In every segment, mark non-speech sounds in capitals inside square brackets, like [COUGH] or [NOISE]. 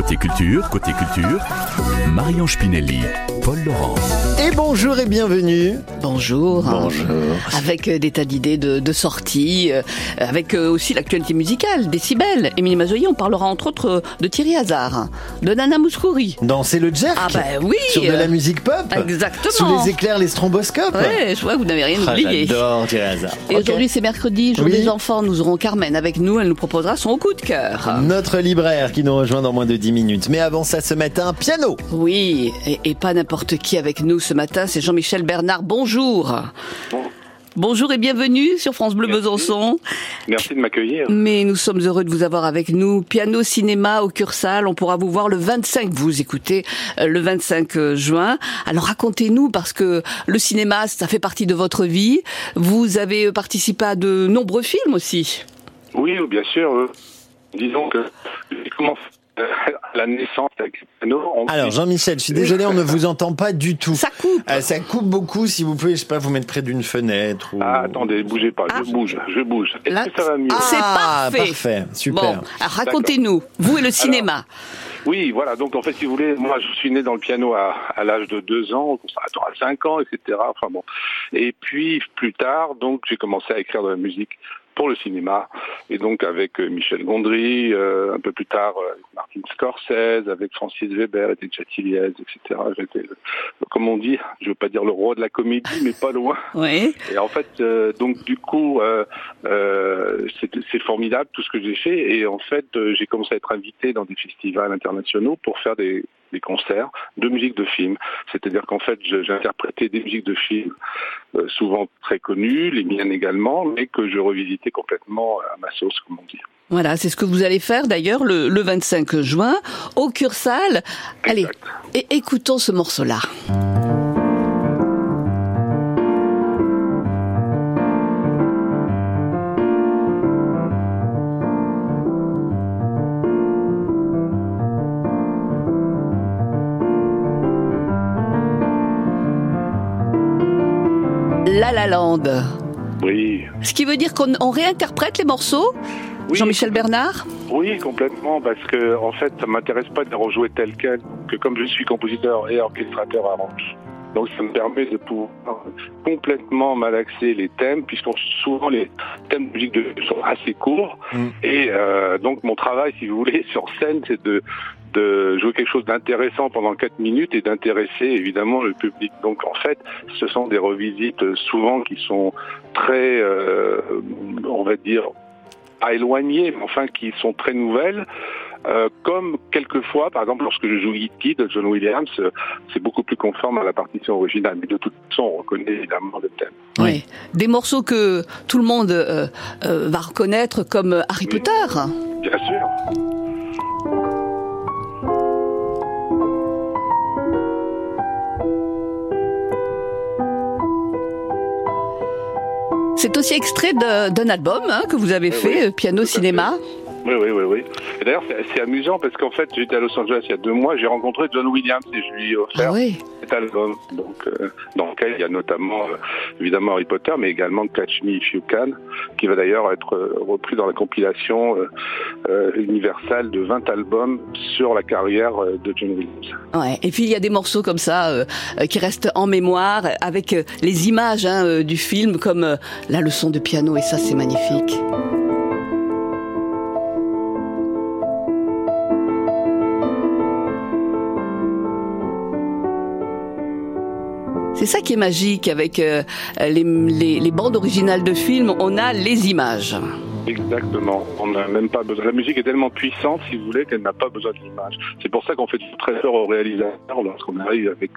Côté culture, côté culture, Marion Spinelli, Paul Laurent. Et bonjour et bienvenue. Bonjour. Bonjour. Avec euh, des tas d'idées de, de sorties, euh, avec euh, aussi l'actualité musicale, Décibel. Émilie Mazoyer, on parlera entre autres de Thierry Hazard, de Nana Mouskouri. Danser le jerk. Ah ben oui Sur de la musique pop. Exactement. Sous les éclairs, les stromboscopes. Ouais, je vois que vous n'avez rien Ah, oublié. J'adore Thierry Hazard. Et aujourd'hui c'est mercredi, jour Oui. des enfants, nous aurons Carmen avec nous, elle nous proposera son coup de cœur. Notre libraire qui nous rejoint dans moins de 10 minutes. Mais avant ça, ce matin, piano. Oui, et, et pas n'importe qui avec nous ce matin, c'est Jean-Michel Bernard, bonjour. Bonjour et bienvenue sur France Bleu Besançon. Merci de m'accueillir. Mais nous sommes heureux de vous avoir avec nous. Piano cinéma au Cursal, on pourra vous voir le 25, vous écoutez, euh, le 25 juin. Alors racontez-nous, parce que le cinéma, ça fait partie de votre vie. Vous avez participé à de nombreux films aussi. Oui, bien sûr. euh, disons que j'ai commencé euh, à la naissance avec. On- Alors Jean-Michel, je suis désolé, on ne vous entend pas du tout. Ça coupe. Euh, ça coupe beaucoup. Si vous pouvez, je sais pas, vous mettre près d'une fenêtre. Ou... Ah, attendez, bougez pas, Ah. je bouge, je bouge. Est-ce Là, que ça va mieux C'est Ah, parfait. parfait, super. Bon, racontez-nous, vous et le cinéma. Oui, voilà. Donc en fait, si vous voulez, moi, je suis né dans le piano à, à l'âge de deux ans, au conservatoire à cinq ans, etc. Enfin bon. Et puis plus tard, donc j'ai commencé à écrire de la musique pour le cinéma, et donc avec euh, Michel Gondry, euh, un peu plus tard euh, avec Martin Scorsese, avec Francis Weber, et Chatiliez, etc. J'étais, comme on dit, je veux pas dire le roi de la comédie, mais pas loin. [LAUGHS] Oui. Et en fait, euh, donc du coup, euh, euh, c'est c'est formidable tout ce que j'ai fait. Et en fait, euh, j'ai commencé à être invité dans des festivals internationaux pour faire des, des concerts de musique de film. C'est-à-dire qu'en fait, j'ai interprété des musiques de films euh, souvent très connues, les miennes également, mais que je revisitais complètement à ma sauce, comme on dit. Voilà, c'est ce que vous allez faire d'ailleurs le, le 25 juin au Cursal. Allez, Exact. écoutons ce morceau-là. La La Land. Oui. Ce qui veut dire qu'on on réinterprète les morceaux Oui, Jean-Michel Bernard? Oui, complètement, parce que en fait, ça m'intéresse pas de les rejouer tel quel, que comme je suis compositeur et orchestrateur arrange. Donc ça me permet de pouvoir complètement malaxer les thèmes, puisque souvent les thèmes de musique de, sont assez courts. Mm. Et euh, donc mon travail, si vous voulez, [LAUGHS] sur scène, c'est de, de jouer quelque chose d'intéressant pendant quatre minutes et d'intéresser évidemment le public. Donc en fait, ce sont des revisites euh, souvent qui sont très, euh, on va dire, à éloigner, mais enfin qui sont très nouvelles. Euh, comme quelquefois, par exemple, lorsque je joue E.T. de John Williams, euh, c'est beaucoup plus conforme à la partition originale. Mais de toute façon, on reconnaît évidemment le thème. Oui. Des morceaux que tout le monde euh, euh, va reconnaître comme Harry. Potter. Bien sûr. Aussi extrait d'un album hein, que vous avez Oui, fait, oui. euh, Piano Cinéma. Oui, oui, oui, oui. Et d'ailleurs, c'est amusant parce qu'en fait, j'étais à Los Angeles il y a deux mois, j'ai rencontré John Williams et je lui ai offert Ah oui. cet album, donc euh, dans lequel il y a notamment euh, évidemment Harry Potter, mais également Catch Me If You Can, qui va d'ailleurs être euh, repris dans la compilation euh, universelle de 20 albums sur la carrière de John Williams. Ouais. Et puis il y a des morceaux comme ça qui restent en mémoire avec les images hein, du film comme la leçon de piano et ça c'est magnifique. C'est ça qui est magique avec euh, les, les- les bandes originales de films, on a les images. Exactement. On n'a même pas besoin. La musique est tellement puissante, si vous voulez, qu'elle n'a pas besoin de l'image. C'est pour ça qu'on fait très peur au réalisateur lorsqu'on arrive avec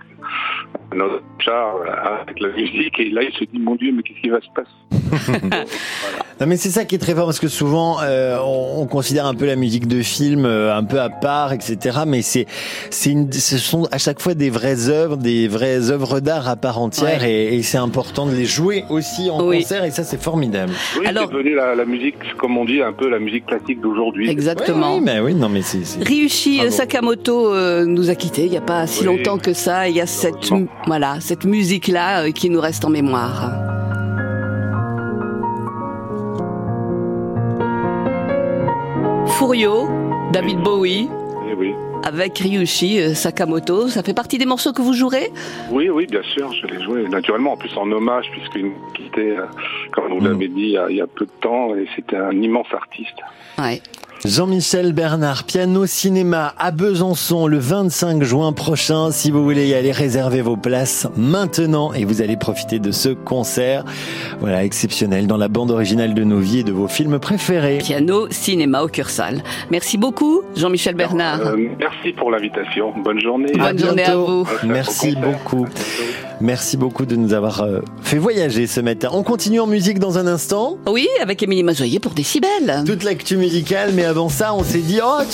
notre char, avec la musique, et là il se dit mon Dieu, mais qu'est-ce qui va se passer? [LAUGHS] [LAUGHS] [LAUGHS] Non mais c'est ça qui est très fort parce que souvent euh, on, on considère un peu la musique de film euh, un peu à part, etc. Mais c'est c'est une, ce sont à chaque fois des vraies œuvres, des vraies œuvres d'art à part entière Ouais. et, et c'est important de les jouer aussi en Oui. concert et ça c'est formidable. Oui, Alors- c'est devenu la, la musique, comme on dit, un peu la musique classique d'aujourd'hui. Exactement. Oui, oui, mais oui, non mais c'est c'est- Ryuichi Bravo. Sakamoto euh, nous a quittés il n'y a pas si Oui, longtemps que ça. Il y a cette, voilà, cette musique-là euh, qui nous reste en mémoire. David Bowie. Avec Ryushi euh, Sakamoto. Ça fait partie des morceaux que vous jouerez? Oui, oui, bien sûr, je l'ai joué naturellement, en plus en hommage, puisqu'il nous quittait, euh, comme vous Mm. l'avez dit, il y, a, il y a peu de temps, et c'était un immense artiste. Ouais. Jean-Michel Bernard, piano cinéma à Besançon le 25 juin prochain. Si vous voulez y aller, réservez vos places maintenant et vous allez profiter de ce concert. Voilà, exceptionnel dans la bande originale de nos vies et de vos films préférés. Piano, cinéma au Cursal. Merci beaucoup, Jean-Michel Bernard. Euh, merci pour l'invitation. Bonne journée. Bonne À journée à bientôt. vous. Merci beaucoup. Merci beaucoup de nous avoir euh, fait voyager ce matin. On continue en musique dans un instant. Oui, avec Émilie Mazoyer pour Décibel. Toute l'actu musicale, mais avant ça, on s'est dit, oh,